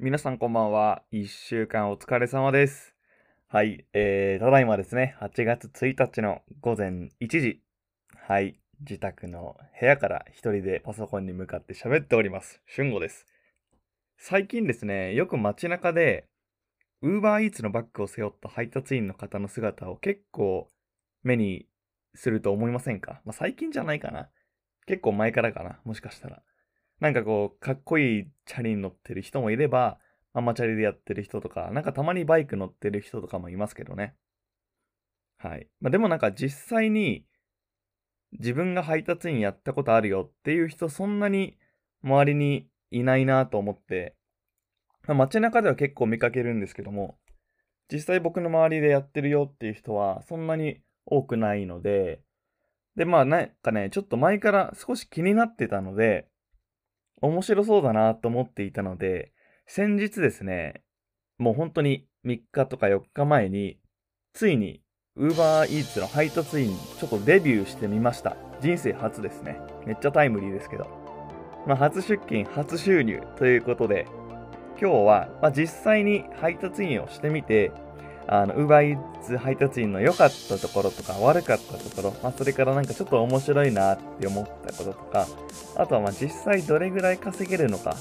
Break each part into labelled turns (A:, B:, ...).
A: 皆さんこんばんは。一週間お疲れ様です。はい、えー、ただいまですね、8月1日の午前1時。はい、自宅の部屋から一人でパソコンに向かって喋っております。俊吾です。最近ですね、よく街中で、ウーバーイーツのバッグを背負った配達員の方の姿を結構目にすると思いませんか？まあ、最近じゃないかな。結構前からかな、もしかしたら。なんかこう、かっこいいチャリに乗ってる人もいれば、ママチャリでやってる人とか、なんかたまにバイク乗ってる人とかもいますけどね。はい。まあ、でもなんか実際に、自分が配達員やったことあるよっていう人そんなに周りにいないなと思って、まあ、街中では結構見かけるんですけども、実際僕の周りでやってるよっていう人はそんなに多くないので、で、まあなんかね、ちょっと前から少し気になってたので、面白そうだなと思っていたので、先日ですね、もう本当に3日とか4日前に、ついに UberEats の配達員ちょっとデビューしてみました。人生初ですね。めっちゃタイムリーですけど。まあ、初出勤、初収入ということで、今日は、まあ、実際に配達員をしてみて、あの、UberEats 配達員の良かったところとか悪かったところ、まあ、それからなんかちょっと面白いなって思ったこととか、あとはまあ実際どれぐらい稼げるのか、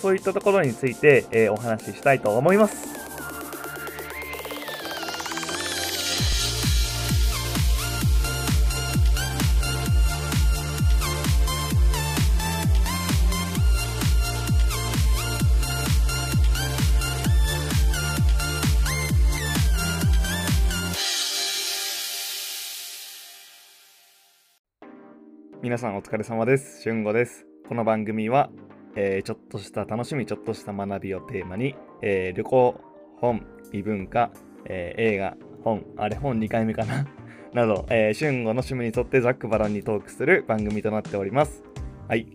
A: そういったところについて、えーお話ししたいと思います。皆さんお疲れ様です。俊吾です。この番組は、えーちょっとした楽しみ、ちょっとした学びをテーマに、えー旅行、本、異文化、えー映画、本、あれ本2回目かな？など、えー、俊吾の趣味に沿ってざっくばらんにトークする番組となっております。はい。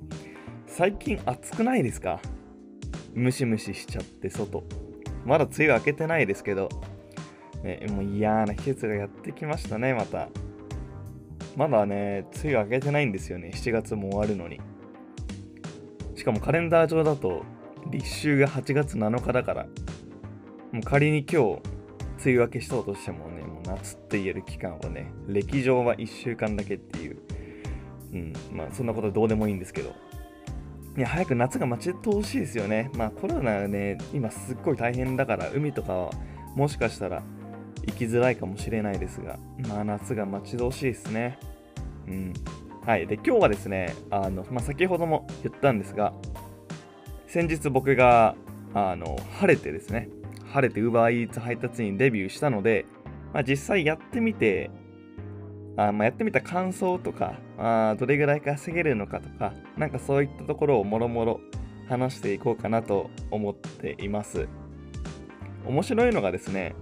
A: 最近暑くないですか？ムシムシしちゃって外。まだ梅雨明けてないですけど、ね、もう嫌な季節がやってきましたね、また。まだね、梅雨明けてないんですよね。7月も終わるのに。しかもカレンダー上だと、立秋が8月7日だから、もう仮に今日、梅雨明けしたとしてもね、もう夏って言える期間はね、歴上は1週間だけっていう、うん、まあそんなことどうでもいいんですけど、いや、早く夏が待ち遠しいですよね。まあコロナね、今すっごい大変だから、海とかはもしかしたら行きづらいかもしれないですが、まあ夏が待ち遠しいですね。うん。はい。で、今日はですね、あの、まあ、先ほども言ったんですが、先日僕が、あの、晴れてですね、晴れて UberEats 配達員デビューしたので、まあ、実際やってみて、あまあ、やってみた感想とかあ、どれぐらい稼げるのかとか、なんかそういったところをもろもろ話していこうかなと思っています。面白いのがですね、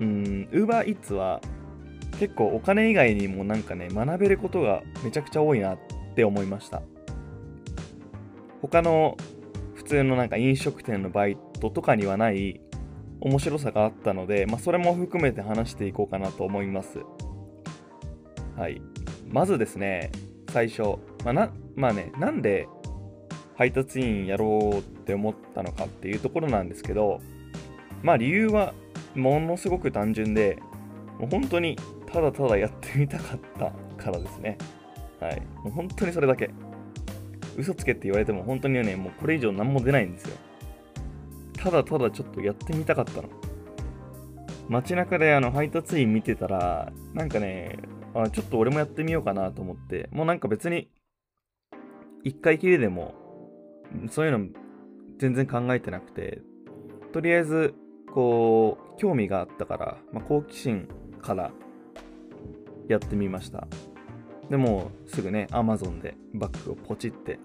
A: うん、UberEats は結構お金以外にもなんかね、学べることがめちゃくちゃ多いなって思いました。他の普通のなんか飲食店のバイトとかにはない面白さがあったので、まあ、それも含めて話していこうかなと思います。はい。まずですね、最初、まあな、まあね、なんで配達員やろうって思ったのかっていうところなんですけど、まあ理由はものすごく単純で、もう本当にただただやってみたかったからですね。はい。もう本当にそれだけ。嘘つけって言われても本当にね、もうこれ以上何も出ないんですよ。ただただちょっとやってみたかったの。街中であの配達員見てたら、なんかね、あちょっと俺もやってみようかなと思って、もうなんか別に、一回きりでも、そういうの全然考えてなくて、とりあえず、こう、興味があったから、まあ、好奇心からやってみました。でもすぐね、Amazon でバッグをポチって、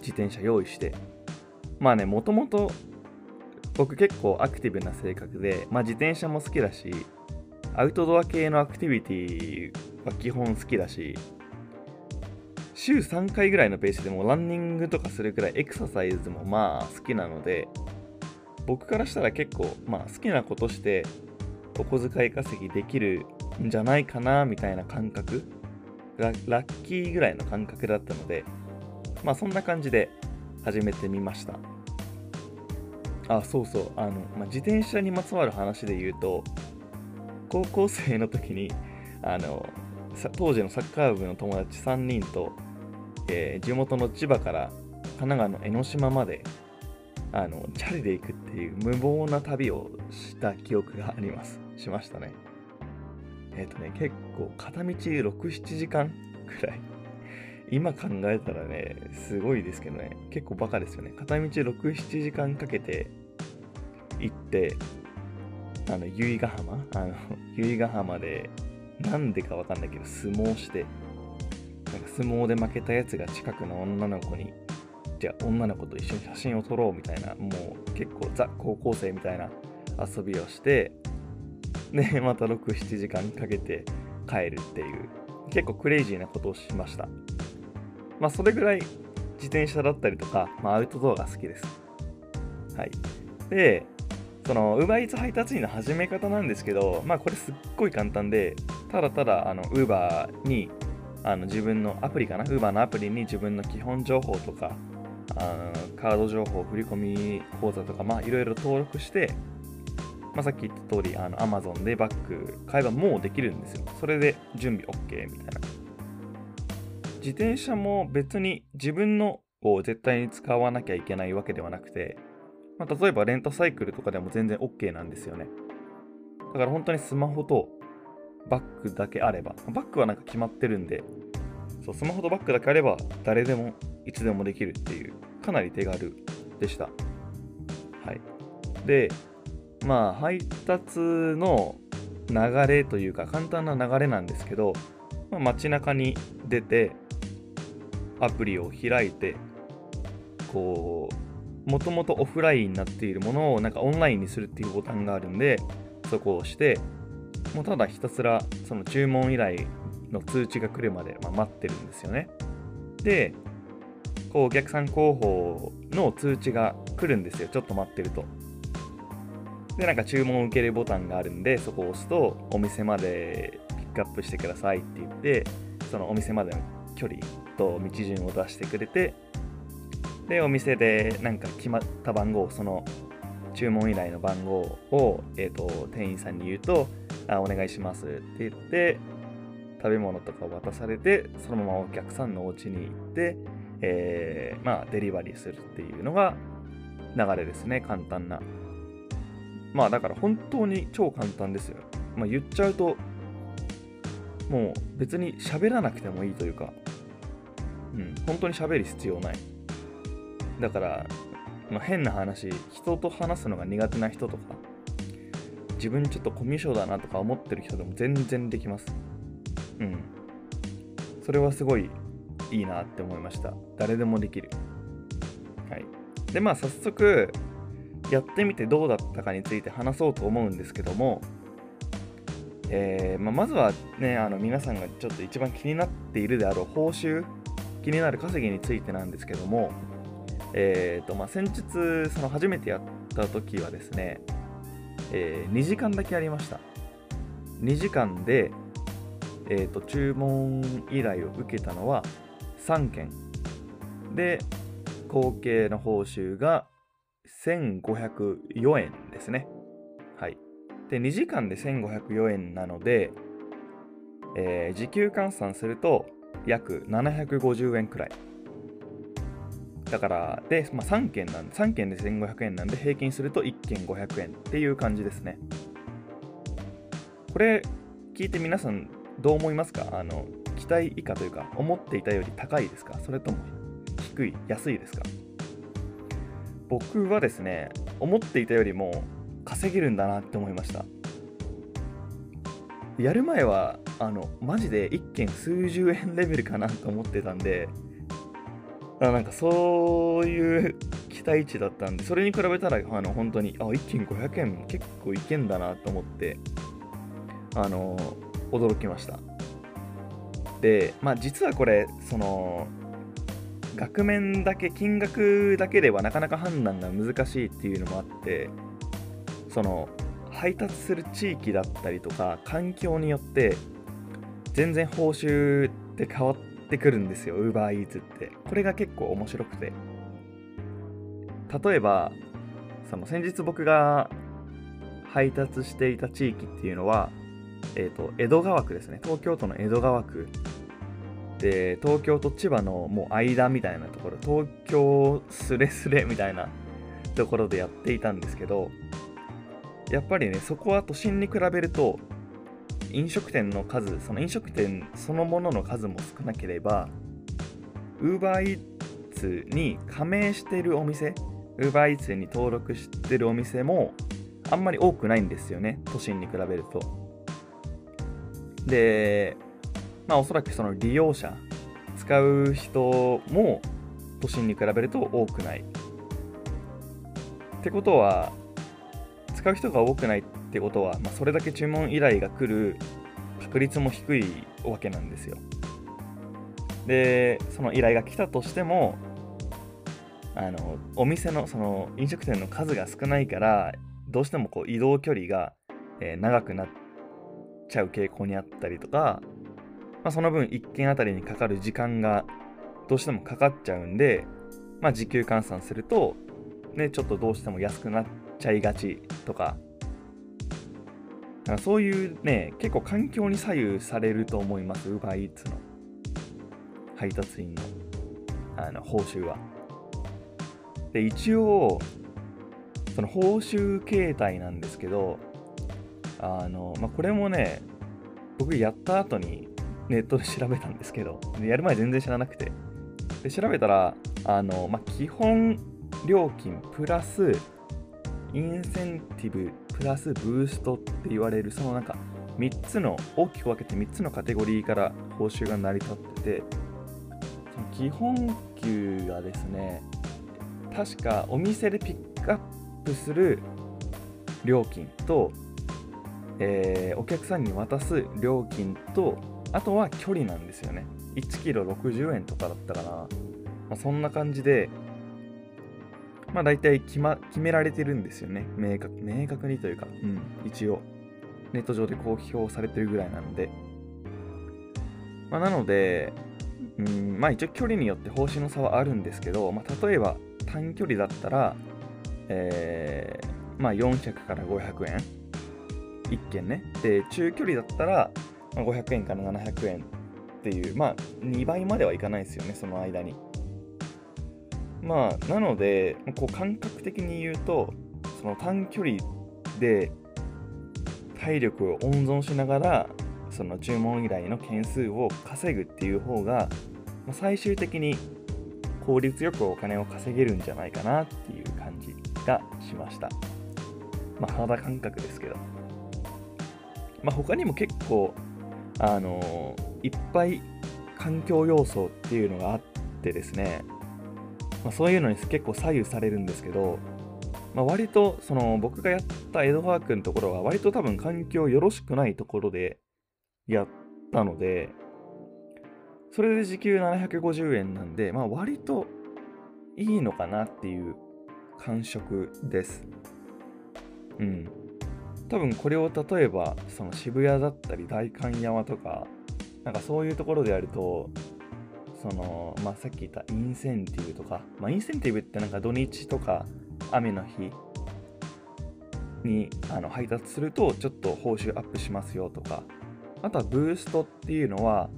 A: 自転車用意して、まあね、もともと僕結構アクティブな性格で、まあ自転車も好きだし、アウトドア系のアクティビティは基本好きだし、週3回ぐらいのペースでもランニングとかするくらいエクササイズもまあ好きなので、僕からしたら結構まあ好きなことしてお小遣い稼ぎできるんじゃないかなみたいな感覚。ララッキーぐらいの感覚だったのでまあそんな感じで始めてみました。あそうそう。あの、まあ、自転車にまつわる話で言うと高校生の時にあの当時のサッカー部の友達3人と、えー、地元の千葉から神奈川の江ノ島まであのチャリで行くっていう無謀な旅をした記憶があります。しましたね。えっ、ー、とね結構片道67時間くらい。今考えたらねすごいですけどね。結構バカですよね。片道67時間かけて行ってあの由比ヶ浜？あの 由比ヶ浜でなんでかわかんないけど相撲して。なんか相撲で負けたやつが近くの女の子にじゃあ女の子と一緒に写真を撮ろうみたいな、もう結構ザ高校生みたいな遊びをして、で、また6、7時間かけて帰るっていう、結構クレイジーなことをしました。まあ、それぐらい自転車だったりとか、まあ、アウトドアが好きです。はい。で、その UberEats 配達員の始め方なんですけど、まあこれすっごい簡単で、ただただあの Uber にあの自分のアプリかな？Uber のアプリに自分の基本情報とかあカード情報、振込口座とか、まあいろいろ登録して、まあ、さっき言った通り、あの Amazon でバッグ買えばもうできるんですよ。それで準備 OK みたいな。自転車も別に自分のを絶対に使わなきゃいけないわけではなくて、まあ、例えばレンタサイクルとかでも全然 OK なんですよね。だから本当にスマホとバッグだけあれば、バッグはなんか決まってるんで、そうスマホとバッグだけあれば誰でもいつでもできるっていうかなり手軽でした。はい。で、まあ配達の流れというか簡単な流れなんですけど、まあ、街中に出てアプリを開いてこうもともとオフラインになっているものをなんかオンラインにするっていうボタンがあるんでそこを押してもうただひたすらその注文依頼の通知が来るまで、ま、待ってるんですよね。でこうお客さん候補の通知が来るんですよ。ちょっと待ってると。でなんか注文を受けるボタンがあるんでそこを押すとお店までピックアップしてくださいって言ってそのお店までの距離と道順を出してくれてでお店でなんか決まった番号その注文依頼の番号を、えーと、店員さんに言うとあお願いしますって言って食べ物とかを渡されてそのままお客さんのお家に行ってえー、まあ、デリバリーするっていうのが流れですね、簡単な。まあ、だから本当に超簡単ですよ。まあ、言っちゃうと、もう別に喋らなくてもいいというか、うん、本当に喋る必要ない。だから、まあ、変な話、人と話すのが苦手な人とか、自分ちょっとコミュ障だなとか思ってる人でも全然できます。うん。それはすごいいいなって思いました。誰でもできる。はい。で、まあ早速、やってみてどうだったかについて話そうと思うんですけども、えーまあ、まずはね、あの皆さんがちょっと一番気になっているであろう報酬、気になる稼ぎについてなんですけども、えーとまあ、先日、その初めてやった時はですね、えー、2時間だけやりました。2時間で、えーと注文依頼を受けたのは3件。で合計の報酬が1504円ですね。はい。で2時間で1504円なので、えー、時給換算すると約750円くらい。だからで、まあ、3件なんで3件で1500円なんで平均すると1件500円っていう感じですね。これ聞いて皆さんどう思いますか？あの期待以下というか、思っていたより高いですか？それとも低い、安いですか？僕はですね、思っていたよりも稼げるんだなって思いました。やる前は、あの、マジで1件数十円レベルかなと思ってたんで、あなんかそういう期待値だったんで、それに比べたら、あの、本当に、あ、1件500円結構いけんだなと思って、あの、驚きました。で、まあ、実はこれその額面だけ金額だけではなかなか判断が難しいっていうのもあってその配達する地域だったりとか環境によって全然報酬って変わってくるんですよ UberEats ってこれが結構面白くて例えばその先日僕が配達していた地域っていうのは、えーと、江戸川区ですね。東京都の江戸川区。で東京と千葉のもう間みたいなところ。東京すれすれみたいなところでやっていたんですけどやっぱりねそこは都心に比べると飲食店の数その飲食店そのものの数も少なければ UberEats に加盟しているお店 UberEats に登録してるお店もあんまり多くないんですよね。都心に比べると。でまあおそらくその利用者使う人も都心に比べると多くない。ってことは使う人が多くないってことは、まあ、それだけ注文依頼が来る確率も低いわけなんですよ。でその依頼が来たとしてもあのお店のその飲食店の数が少ないからどうしてもこう移動距離が、え、長くなっちゃう傾向にあったりとか、まあ、その分1件あたりにかかる時間がどうしてもかかっちゃうんで、まあ、時給換算すると、ね、ちょっとどうしても安くなっちゃいがちとかかそういうね結構環境に左右されると思います UberEats の配達員のあの報酬は。で一応その報酬形態なんですけどあの、まあ、これもね僕やった後にネットで調べたんですけどやる前全然知らなくて。で調べたらあの、まあ、基本料金プラスインセンティブプラスブーストって言われるそのなんか3つの大きく分けて3つのカテゴリーから報酬が成り立っててその基本給がですね確かお店でピックアップする料金と、えー、お客さんに渡す料金とあとは距離なんですよね。1キロ60円とかだったかな、まあ、そんな感じでまあ大体決,、ま、決められてるんですよね。明確明確にというか、うん、一応ネット上で公表されてるぐらいなので、まあ、なので、うん、まあ一応距離によって報酬の差はあるんですけど、まあ、例えば短距離だったら、えー、まあ400から500円。1件ねで中距離だったら、500円から700円っていうまあ2倍まではいかないですよねその間にまあなのでこう感覚的に言うとその短距離で体力を温存しながらその注文依頼の件数を稼ぐっていう方が最終的に効率よくお金を稼げるんじゃないかなっていう感じがしました。まあ、肌感覚ですけど。まあ、他にも結構、あの、いっぱい環境要素っていうのがあってですね、まあ、そういうのに結構左右されるんですけど、まあ、割とその僕がやった江戸川区のところは割と多分環境よろしくないところでやったので、それで時給750円なんで、まあ割といいのかなっていう感触です。うん。多分これを例えばその渋谷だったり代官山とかなんかそういうところでやるとそのまあさっき言ったインセンティブとかまあインセンティブってなんか土日とか雨の日にあの配達するとちょっと報酬アップしますよとかあとはブーストっていうのは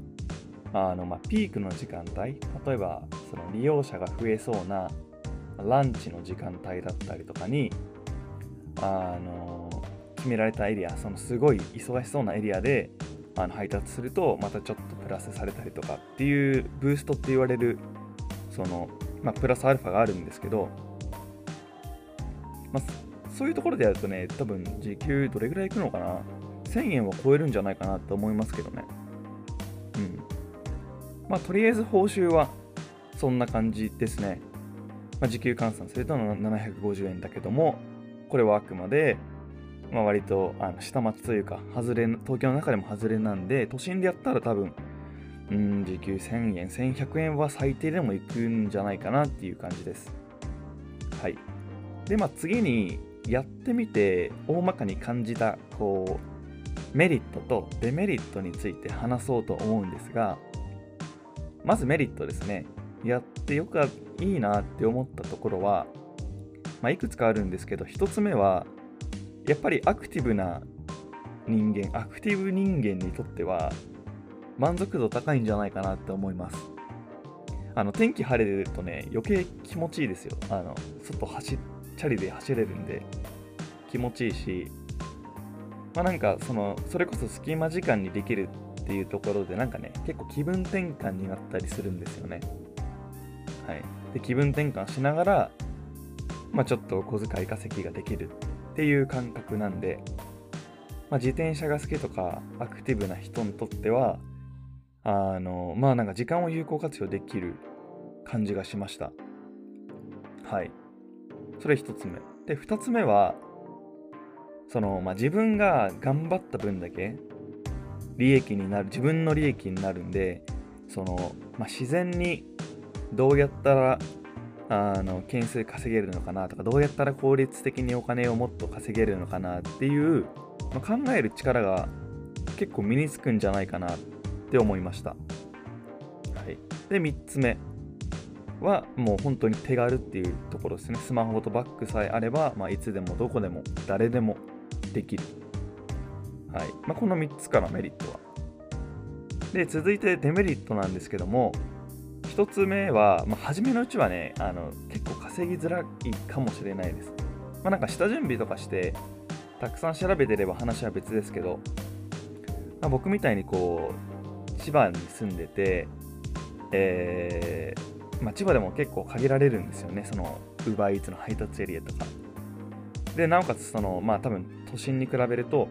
A: あの、まあ、ピークの時間帯例えばその利用者が増えそうなランチの時間帯だったりとかにあの決められたエリアそのすごい忙しそうなエリアであの配達するとまたちょっとプラスされたりとかっていうブーストって言われるその、まあ、プラスアルファがあるんですけど、まあ、そういうところでやるとね多分時給どれぐらいいくのかな？1000円は超えるんじゃないかなと思いますけどね。うん。まあ、とりあえず報酬はそんな感じですね。まあ、時給換算すると750円だけども、これはあくまで、まあ、割とあの下町というか、外れ、東京の中でも外れなんで、都心でやったら多分、うん、時給1000円、1100円は最低でもいくんじゃないかなっていう感じです。はい。で、まあ次にやってみて、大まかに感じた、こう、メリットとデメリットについて話そうと思うんですが、まずメリットですね。やってよくいいなって思ったところは、まあ、いくつかあるんですけど1つ目はやっぱりアクティブな人間アクティブ人間にとっては満足度高いんじゃないかなって思います。あの天気晴れてるとね余計気持ちいいですよ。あの外走チャリで走れるんで気持ちいいしまあなんかそのそれこそ隙間時間にできるっていうところでなんかね結構気分転換になったりするんですよね。はい。で気分転換しながらまあちょっと小遣い稼ぎができるっっていう感覚なんでまあ、自転車が好きとかアクティブな人にとってはあのまあなんか時間を有効活用できる感じがしました。はい。それ1つ目。で2つ目はその、まあ、自分が頑張った分だけ利益になる自分の利益になるんでその、まあ、自然にどうやったらあの件数稼げるのかなとかどうやったら効率的にお金をもっと稼げるのかなっていうまあ、考える力が結構身につくんじゃないかなって思いました。はい、で3つ目はもう本当に手軽っていうところですね。スマホとバッグさえあれば、まあ、いつでもどこでも誰でもできる。はいまあ、この3つからメリットは。で続いてデメリットなんですけども1つ目は、まあ、初めのうちはねあの結構稼ぎづらいかもしれないです。まあ、なんか下準備とかしてたくさん調べてれば話は別ですけど、まあ、僕みたいにこう千葉に住んでて、えー、まあ、千葉でも結構限られるんですよねその UberEats の配達エリアとかでなおかつそのまあ多分都心に比べると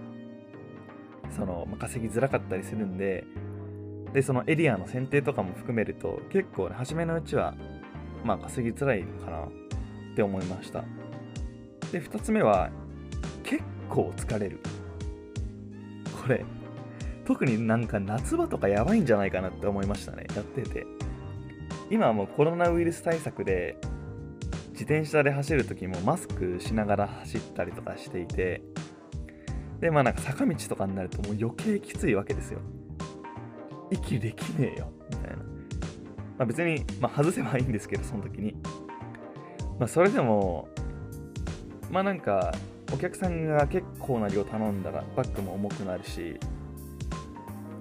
A: その、まあ、稼ぎづらかったりするんででそのエリアの選定とかも含めると結構、ね、初めのうちはまあ稼ぎづらいかなって思いましたで2つ目は結構疲れる。これ、特になんか夏場とかやばいんじゃないかなって思いましたね、やってて。今はもうコロナウイルス対策で、自転車で走るときもマスクしながら走ったりとかしていて、で、まあなんか坂道とかになるともう余計きついわけですよ。息できねえよ、みたいな。まあ別に、まあ外せばいいんですけど、その時に。まあそれでも、まあなんか、お客さんが結構な量頼んだらバッグも重くなるし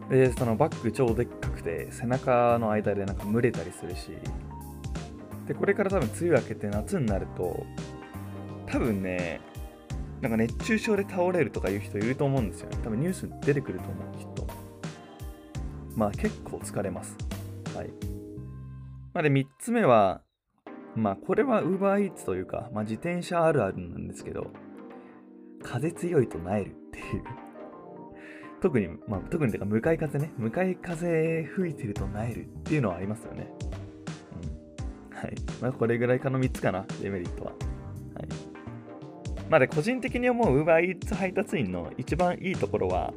A: でそのバッグ超でっかくて背中の間でなんか蒸れたりするしでこれから多分梅雨明けて夏になると多分ねなんか熱中症で倒れるとかいう人いると思うんですよね多分ニュース出てくると思うきっとまあ結構疲れますはいまあで3つ目はまあこれは UberEats というか、まあ、自転車あるあるなんですけど風強いとなえるっていう特に、まあ、特にてか向かい風ね。向かい風吹いてるとなえるっていうのはありますよね。うん。はい。まあ、これぐらいかの3つかな、デメリットは。はい。まあ、で、個人的に思う UberEats 配達員の一番いいところは、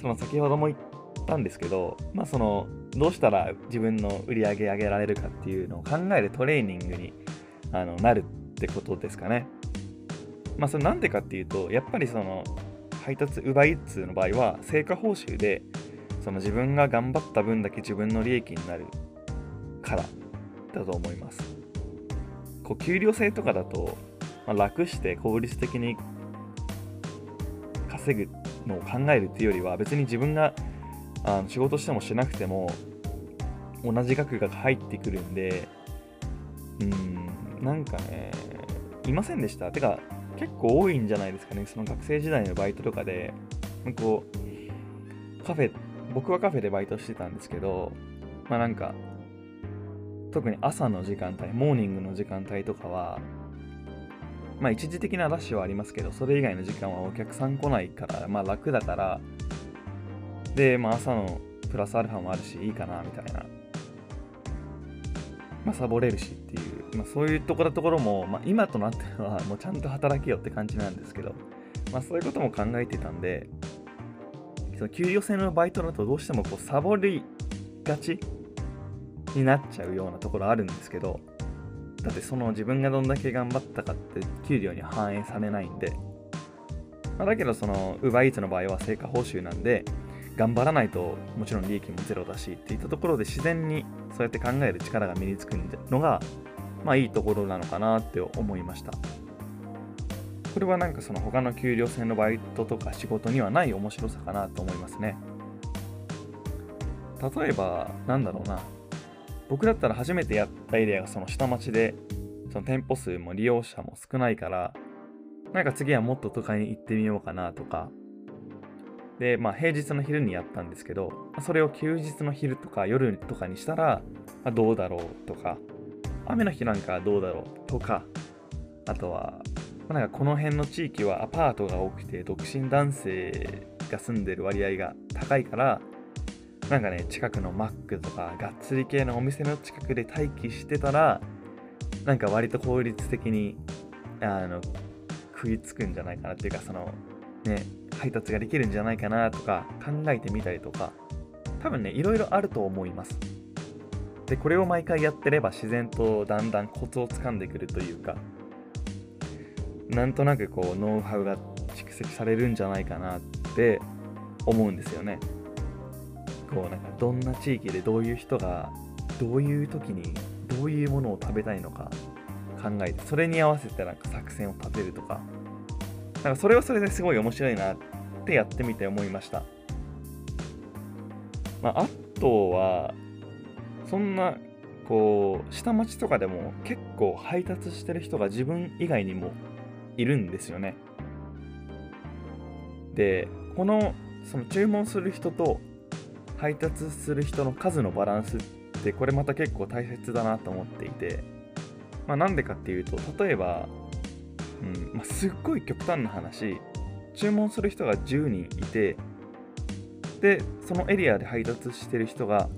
A: その先ほども言ったんですけど、まあ、その、どうしたら自分の売り上げ上げられるかっていうのを考えるトレーニングにあのなるってことですかね。まあ、それなんでかっていうと、やっぱりその、配達、奪いつの場合は、成果報酬で、その自分が頑張った分だけ自分の利益になるからだと思います。こう、給料制とかだと、まあ、楽して効率的に稼ぐのを考えるっていうよりは、別に自分があの仕事してもしなくても、同じ額が入ってくるんで、うん、なんかね、いませんでした。てか、結構多いんじゃないですかね。その学生時代のバイトとかで、こう、カフェ、僕はカフェでバイトしてたんですけど、まあなんか、特に朝の時間帯、モーニングの時間帯とかは、まあ一時的なラッシュはありますけど、それ以外の時間はお客さん来ないから、まあ楽だから、で、まあ朝のプラスアルファもあるし、いいかな、みたいな。まあサボれるしっていう。まあ、そういうところところも、まあ、今となってはもうちゃんと働けよって感じなんですけど、まあ、そういうことも考えてたんで、その給与制のバイトだとどうしてもこうサボりがちになっちゃうようなところあるんですけど、だってその自分がどんだけ頑張ったかって給料に反映されないんで、まあ、だけどその UberEats の場合は成果報酬なんで、頑張らないともちろん利益もゼロだしっていったところで自然にそうやって考える力が身につくのがまあいいところなのかなって思いました。これはなんかその他の給料制のバイトとか仕事にはない面白さかなと思いますね。例えば、なんだろうな。僕だったら初めてやったエリアがその下町で、その店舗数も利用者も少ないから、なんか次はもっと都会に行ってみようかなとか。で、まあ平日の昼にやったんですけど、それを休日の昼とか夜とかにしたら、まあ、どうだろうとか、雨の日なんかどうだろうとか、あとは、まあ、なんかこの辺の地域はアパートが多くて独身男性が住んでる割合が高いから、なんかね、近くのマックとか、がっつり系のお店の近くで待機してたら、なんか割と効率的に、あの、食いつくんじゃないかなっていうか、その、ね、配達ができるんじゃないかなとか考えてみたりとか、多分ね、いろいろあると思います。で、これを毎回やってれば自然とだんだんコツをつかんでくるというか、なんとなくこう、ノウハウが蓄積されるんじゃないかなって思うんですよね。こうなんかどんな地域でどういう人がどういう時にどういうものを食べたいのか考えてそれに合わせてなんか作戦を立てるとかなんかそれはそれですごい面白いなってやってみて思いました、まあ、あとはそんなこう下町とかでも結構配達してる人が自分以外にもいるんですよね。でこのその注文する人と配達する人の数のバランスってこれまた結構大切だなと思っていて、まあ、なんでかっていうと例えば、うん。まあ、すっごい極端な話注文する人が10人いてでそのエリアで配達してる人が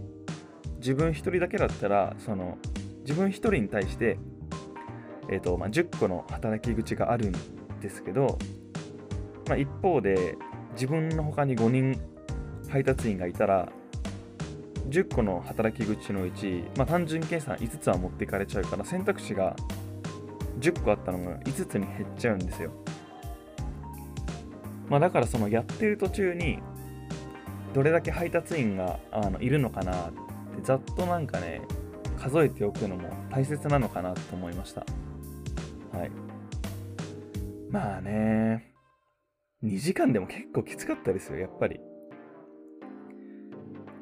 A: 自分1人だけだったらその自分1人に対して、えーとまあ、10個の働き口があるんですけど、まあ、一方で自分の他に5人配達員がいたら10個の働き口のうち、まあ、単純計算5つは持っていかれちゃうから選択肢が10個あったのが5つに減っちゃうんですよ。まあ、だからそのやってる途中にどれだけ配達員があのいるのかなってざっとなんかね数えておくのも大切なのかなと思いました。はい。まあね、2時間でも結構きつかったですよ、やっぱり。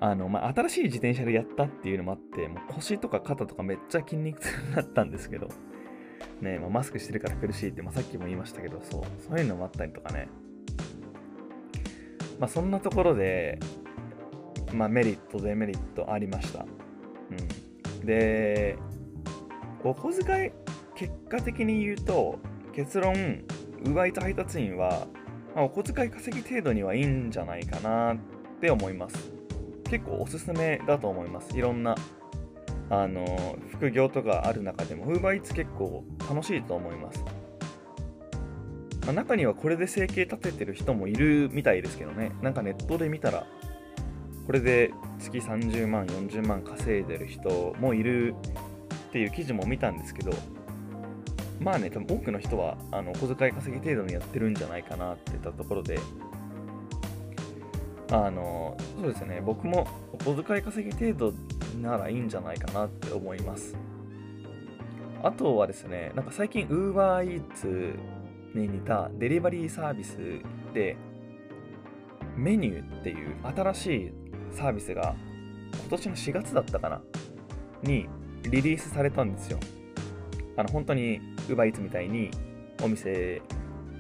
A: あの、まあ、新しい自転車でやったっていうのもあって、もう腰とか肩とかめっちゃ筋肉痛になったんですけど、ね、まあ、マスクしてるから苦しいって、まあ、さっきも言いましたけど、そう、そういうのもあったりとかね。まあ、そんなところで、まあ、メリット、デメリットありました。うん。で、お小遣い、結果的に言うと、結論、ウバイト配達員は、まあ、お小遣い稼ぎ程度にはいいんじゃないかなって思います。結構おすすめだと思います。いろんな、あの、副業とかある中でも、UberEats 結構楽しいと思います。まあ、中にはこれで生計立ててる人もいるみたいですけどね。なんかネットで見たら、これで月30万、40万稼いでる人もいるっていう記事も見たんですけど、まあね、多分多くの人はあの小遣い稼ぎ程度にやってるんじゃないかなって言ったところで、あの、そうですね、僕もお小遣い稼ぎ程度ならいいんじゃないかなって思います。あとはですね、なんか最近 UberEats に似たデリバリーサービスで、メニューっていう新しいサービスが今年の4月だったかな？にリリースされたんですよ。あの本当に UberEats みたいにお店、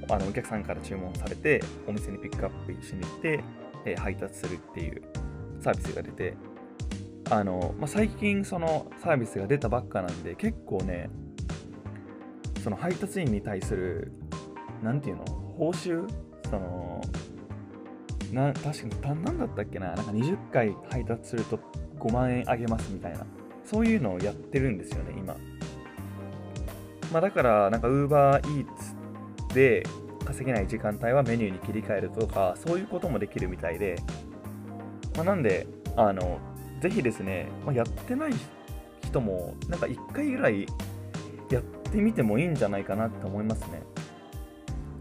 A: あのお客さんから注文されてお店にピックアップしに行ってえー、配達するっていうサービスが出て、あの、まあ、最近そのサービスが出たばっかなんで、結構ね、その配達員に対する、なんていうの、報酬その、な、確かに、何だったっけな、なんか20回配達すると5万円あげますみたいな、そういうのをやってるんですよね、今。まあ、だから、なんか UberEats で、稼げない時間帯はメニューに切り替えるとか、そういうこともできるみたいで、まあ、なんで、あの、ぜひですね、まあ、やってない人も、なんか1回ぐらいやってみてもいいんじゃないかなって思いますね。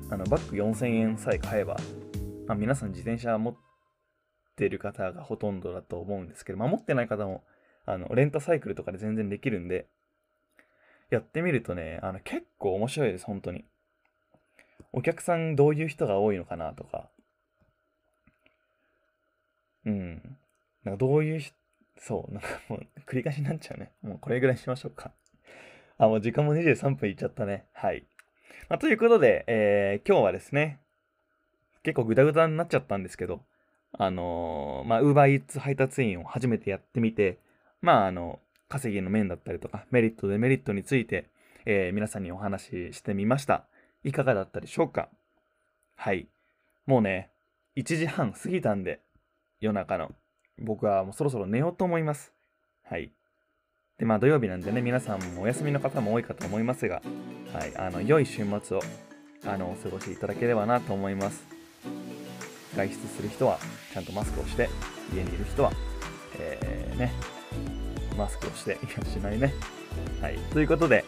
A: あの、バッグ4000円さえ買えば、まあ、皆さん自転車持ってる方がほとんどだと思うんですけど、まあ、持ってない方も、あの、レンタサイクルとかで全然できるんで、やってみるとね、あの、結構面白いです、本当に。お客さんどういう人が多いのかなとか、うん。なんかどういうし、そう、なんかもう繰り返しになっちゃうね。もうこれぐらいにしましょうか。あ、もう時間も23分いっちゃったね。はい。まあ、ということで、えー今日はですね、結構グダグダになっちゃったんですけど、あのーまあ、ウーバーイーツ配達員を初めてやってみて、まあ、あの、稼ぎの面だったりとか、メリット、デメリットについて、えー皆さんにお話ししてみました。いかがだったでしょうか？はい。もうね、1時半過ぎたんで、夜中の。僕はもうそろそろ寝ようと思います。はい。で、まあ土曜日なんでね、皆さんもお休みの方も多いかと思いますが、はい。あの、良い週末を、あの、お過ごしいただければなと思います。外出する人は、ちゃんとマスクをして、家にいる人は、えー、ね、マスクをして、いや、しないね。はい。ということで、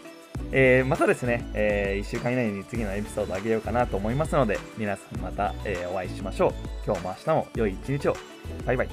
A: えーまたですね、え1週間以内に次のエピソードあげようかなと思いますので、皆さんまた、えーお会いしましょう。今日も明日も良い一日を。バイバイ。